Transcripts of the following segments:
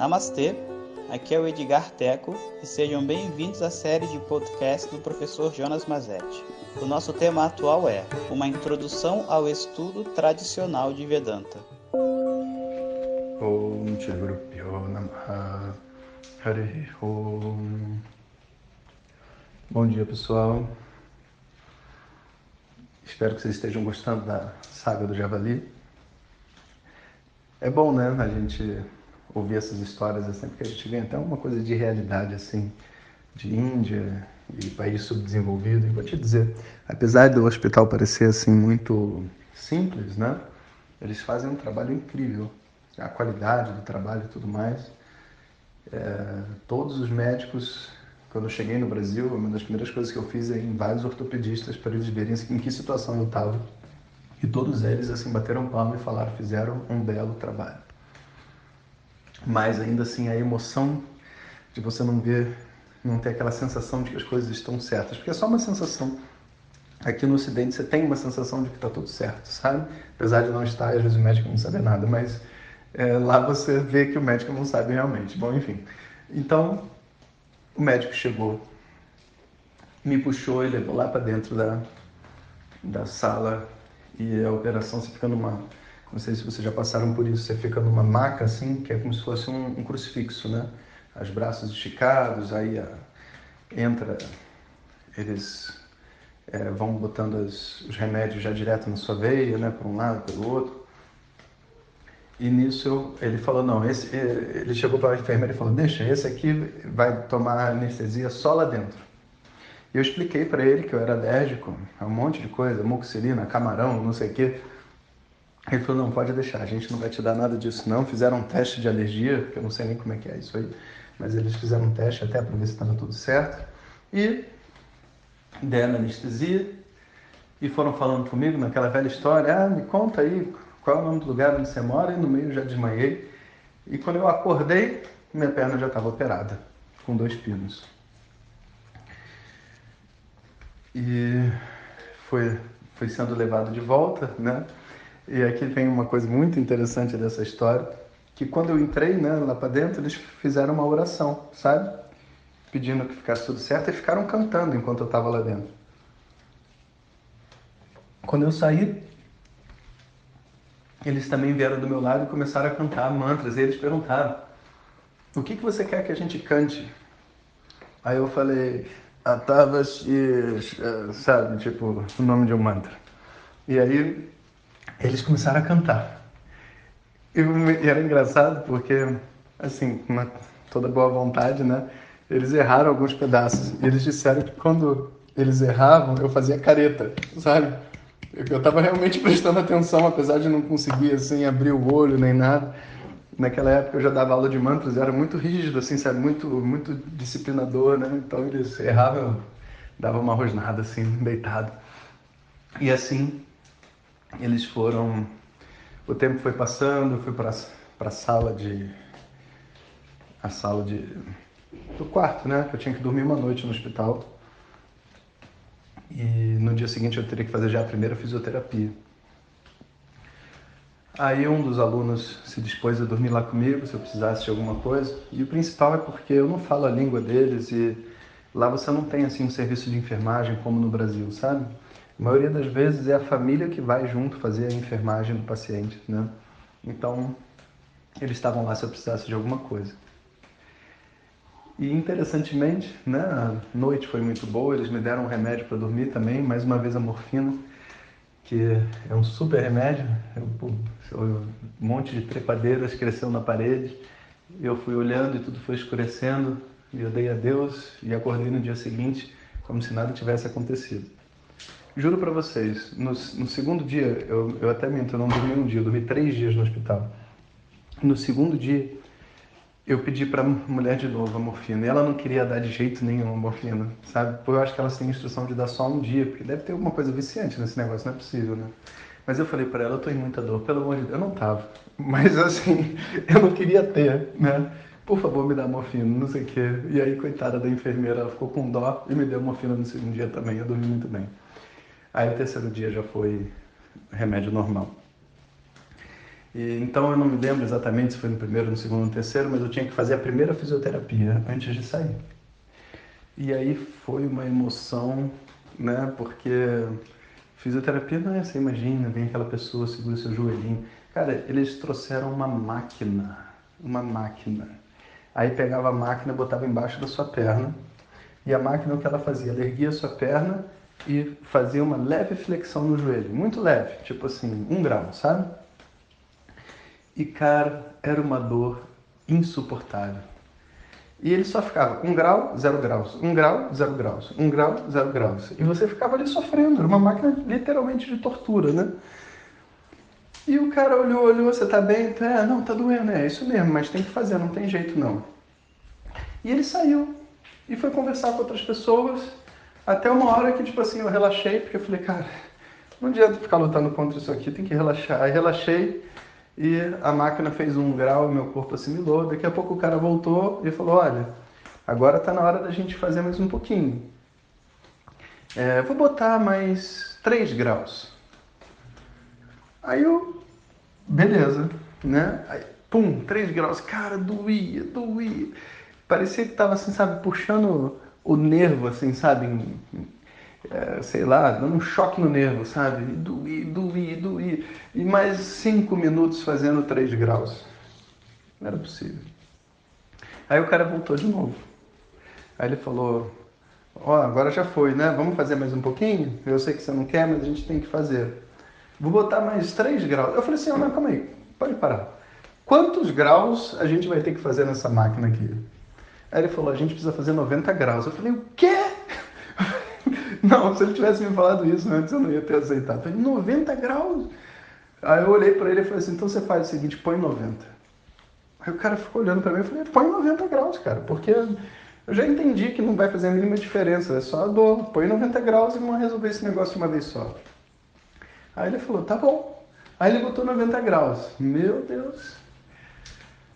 Namastê, aqui é o Edgar Teco e sejam bem-vindos à série de podcast do professor Jonas Mazetti. O nosso tema atual é Uma Introdução ao Estudo Tradicional de Vedanta. Om Om. Bom dia, pessoal. Espero que vocês estejam gostando da saga do Javali. É bom, né, a gente ouvir essas histórias assim, porque a gente vê até uma coisa de realidade assim, de Índia e país subdesenvolvido. E vou te dizer, apesar do hospital parecer assim muito simples, né, eles fazem um trabalho incrível. A qualidade do trabalho e tudo mais. É, todos os médicos, quando eu cheguei no Brasil, uma das primeiras coisas que eu fiz é em vários ortopedistas para eles verem em que situação eu estava. E todos eles assim bateram palma e falaram, fizeram um belo trabalho mas ainda assim a emoção de você não ver, não ter aquela sensação de que as coisas estão certas, porque é só uma sensação. Aqui no Ocidente você tem uma sensação de que está tudo certo, sabe? Apesar de não estar, às vezes o médico não sabe nada, mas é, lá você vê que o médico não sabe realmente. Bom, enfim. Então, o médico chegou, me puxou e levou lá para dentro da, da sala e a operação você fica numa não sei se vocês já passaram por isso. Você fica numa maca assim, que é como se fosse um, um crucifixo, né? Os braços esticados, aí a, entra, eles é, vão botando as, os remédios já direto na sua veia, né? Por um lado, pelo outro. E nisso ele falou, não, esse, ele chegou para a enfermeira e falou, deixa, esse aqui vai tomar anestesia só lá dentro. Eu expliquei para ele que eu era alérgico a um monte de coisa, moxilina, camarão, não sei o quê. Ele falou, não, pode deixar, a gente não vai te dar nada disso não. Fizeram um teste de alergia, que eu não sei nem como é que é isso aí, mas eles fizeram um teste até para ver se estava tudo certo. E deram anestesia e foram falando comigo naquela velha história, ah, me conta aí qual é o nome do lugar onde você mora, e no meio já desmaiei. E quando eu acordei, minha perna já estava operada, com dois pinos. E foi, foi sendo levado de volta, né? E aqui vem uma coisa muito interessante dessa história, que quando eu entrei né, lá para dentro, eles fizeram uma oração, sabe? Pedindo que ficasse tudo certo e ficaram cantando enquanto eu estava lá dentro. Quando eu saí, eles também vieram do meu lado e começaram a cantar mantras. E eles perguntaram: O que, que você quer que a gente cante? Aí eu falei: Atavashi, sabe? Tipo, o nome de um mantra. E aí eles começaram a cantar. E, era engraçado porque, assim, com toda boa vontade, né? Eles erraram alguns pedaços. E eles disseram que quando eles erravam, eu fazia careta, sabe? Eu estava realmente prestando atenção, apesar de não conseguir, assim, abrir o olho nem nada. Naquela época eu já dava aula de mantras, era muito rígido, assim, sabe? Muito, muito disciplinador, né? Então eles erravam, eu dava uma rosnada, assim, deitado. E assim, eles foram. O tempo foi passando, eu fui para a sala de. a sala de. do quarto, né? Que eu tinha que dormir uma noite no hospital. E no dia seguinte eu teria que fazer já a primeira fisioterapia. Aí um dos alunos se dispôs a dormir lá comigo se eu precisasse de alguma coisa. E o principal é porque eu não falo a língua deles e lá você não tem assim um serviço de enfermagem como no Brasil, sabe? A maioria das vezes é a família que vai junto fazer a enfermagem do paciente, né? Então, eles estavam lá se eu precisasse de alguma coisa. E interessantemente, né, a noite foi muito boa, eles me deram um remédio para dormir também, mais uma vez a morfina, que é um super remédio. Eu, um monte de trepadeiras cresceu na parede, eu fui olhando e tudo foi escurecendo, e eu dei adeus e acordei no dia seguinte como se nada tivesse acontecido. Juro para vocês, no, no, segundo dia, eu, eu até minto, eu não dormi um dia, eu dormi três dias no hospital. No segundo dia, eu pedi para mulher de novo a morfina. E ela não queria dar de jeito nenhum a morfina, sabe? Porque eu acho que elas têm instrução de dar só um dia, porque deve ter alguma coisa viciante nesse negócio, não é possível, né? Mas eu falei para ela, eu tô em muita dor, pelo amor de Deus. Eu não tava, mas assim, eu não queria ter, né? Por favor, me dá morfina, não sei o quê. E aí, coitada da enfermeira, ela ficou com dó e me deu morfina no segundo dia também. Eu dormi muito bem. Aí o terceiro dia já foi remédio normal. E, então eu não me lembro exatamente se foi no primeiro, no segundo, no terceiro, mas eu tinha que fazer a primeira fisioterapia antes de sair. E aí foi uma emoção, né? Porque fisioterapia não é, você imagina, vem aquela pessoa, segura seu joelhinho. Cara, eles trouxeram uma máquina, uma máquina. Aí pegava a máquina, botava embaixo da sua perna, e a máquina o que ela fazia? Ela erguia a sua perna e fazia uma leve flexão no joelho, muito leve, tipo assim, um grau, sabe? E cara, era uma dor insuportável. E ele só ficava um grau, zero graus, um grau, zero graus, um grau, zero graus. E você ficava ali sofrendo, era uma máquina literalmente de tortura, né? E o cara olhou, olhou, você tá bem? É, não, tá doendo, é isso mesmo, mas tem que fazer, não tem jeito não. E ele saiu e foi conversar com outras pessoas, até uma hora que, tipo assim, eu relaxei, porque eu falei, cara, não adianta ficar lutando contra isso aqui, tem que relaxar. Aí relaxei, e a máquina fez um grau, meu corpo assimilou. Daqui a pouco o cara voltou e falou: Olha, agora está na hora da gente fazer mais um pouquinho. É, vou botar mais 3 graus. Aí eu, beleza, né? Aí, pum, 3 graus. Cara, doía, doía. Parecia que tava assim, sabe, puxando o nervo, assim, sabe? é, sei lá, dando um choque no nervo, sabe? E doía, doía, doía. E mais cinco minutos fazendo três graus. Não era possível. Aí o cara voltou de novo. Aí ele falou: Ó, oh, agora já foi, né? Vamos fazer mais um pouquinho? Eu sei que você não quer, mas a gente tem que fazer. Vou botar mais três graus. Eu falei assim: oh, não, calma aí, pode parar. Quantos graus a gente vai ter que fazer nessa máquina aqui? Aí ele falou: a gente precisa fazer 90 graus. Eu falei: o quê? Não, se ele tivesse me falado isso antes, eu não ia ter aceitado. Eu falei, 90 graus? Aí eu olhei para ele e falei assim, então você faz o seguinte, põe 90. Aí o cara ficou olhando para mim e falei, põe 90 graus, cara, porque eu já entendi que não vai fazer a mínima diferença, é só a dor. Põe 90 graus e vamos resolver esse negócio de uma vez só. Aí ele falou, tá bom. Aí ele botou 90 graus. Meu Deus.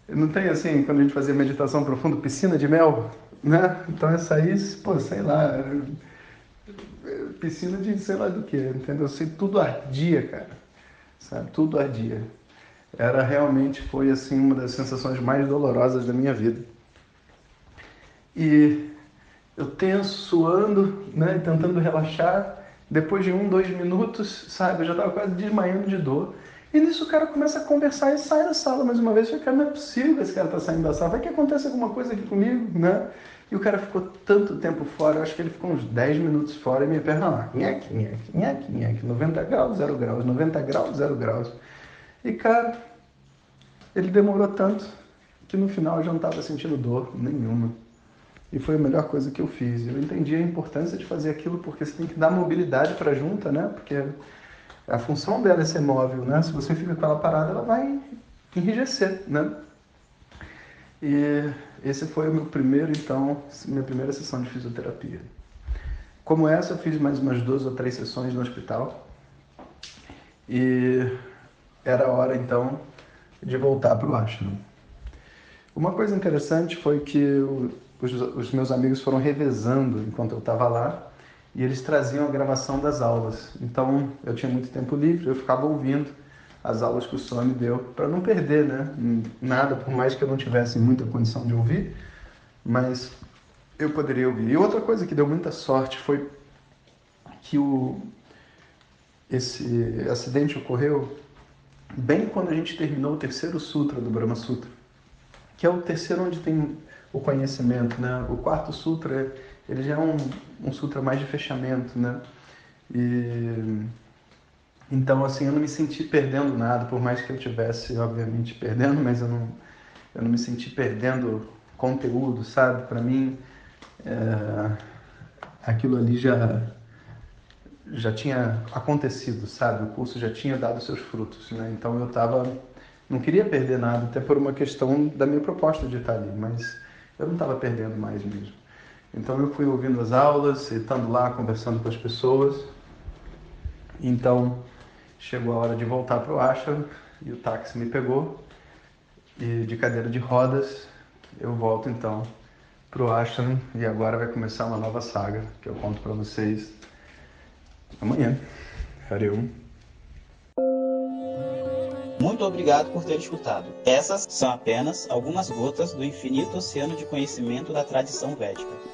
Não tem assim, quando a gente fazia meditação profunda, piscina de mel, né? Então essa aí, pô, sei lá, piscina de sei lá do que, entendeu? Assim, tudo ardia, cara. Sabe? Tudo ardia. Era realmente, foi assim, uma das sensações mais dolorosas da minha vida. E eu tenso, suando, né, tentando relaxar. Depois de um, dois minutos, sabe, eu já estava quase desmaiando de dor. E nisso o cara começa a conversar e sai da sala mais uma vez. Eu falei, cara, não é possível que esse cara tá saindo da sala. Vai que acontece alguma coisa aqui comigo, né? E o cara ficou tanto tempo fora, eu acho que ele ficou uns 10 minutos fora e minha perna lá, nhaque, nhaque, nhaque, nhaque, 90 graus, 0 graus, 90 graus, 0 graus. E cara, ele demorou tanto que no final eu já não estava sentindo dor nenhuma. E foi a melhor coisa que eu fiz. Eu entendi a importância de fazer aquilo porque você tem que dar mobilidade para a junta, né? Porque a função dela é ser móvel, né? Se você fica com ela parada, ela vai enrijecer, né? E esse foi o meu primeiro, então, minha primeira sessão de fisioterapia. Como essa, eu fiz mais umas duas ou três sessões no hospital. E era hora, então, de voltar para o ashram. Uma coisa interessante foi que os, os meus amigos foram revezando enquanto eu estava lá e eles traziam a gravação das aulas. Então, eu tinha muito tempo livre, eu ficava ouvindo as aulas que o senhor me deu, para não perder né, nada, por mais que eu não tivesse muita condição de ouvir, mas eu poderia ouvir. E outra coisa que deu muita sorte foi que o, esse acidente ocorreu bem quando a gente terminou o terceiro sutra do Brahma Sutra, que é o terceiro onde tem o conhecimento, né? O quarto sutra, ele já é um, um sutra mais de fechamento, né? E então, assim, eu não me senti perdendo nada, por mais que eu tivesse, obviamente, perdendo, mas eu não, eu não me senti perdendo conteúdo, sabe? Para mim, é, aquilo ali já já tinha acontecido, sabe? O curso já tinha dado seus frutos, né? Então eu tava não queria perder nada, até por uma questão da minha proposta de estar ali, mas eu não estava perdendo mais mesmo. Então eu fui ouvindo as aulas, estando lá conversando com as pessoas. Então Chegou a hora de voltar para o ashram e o táxi me pegou. E de cadeira de rodas, eu volto então para o ashram e agora vai começar uma nova saga que eu conto para vocês amanhã. Harium. Muito obrigado por ter escutado. Essas são apenas algumas gotas do infinito oceano de conhecimento da tradição védica.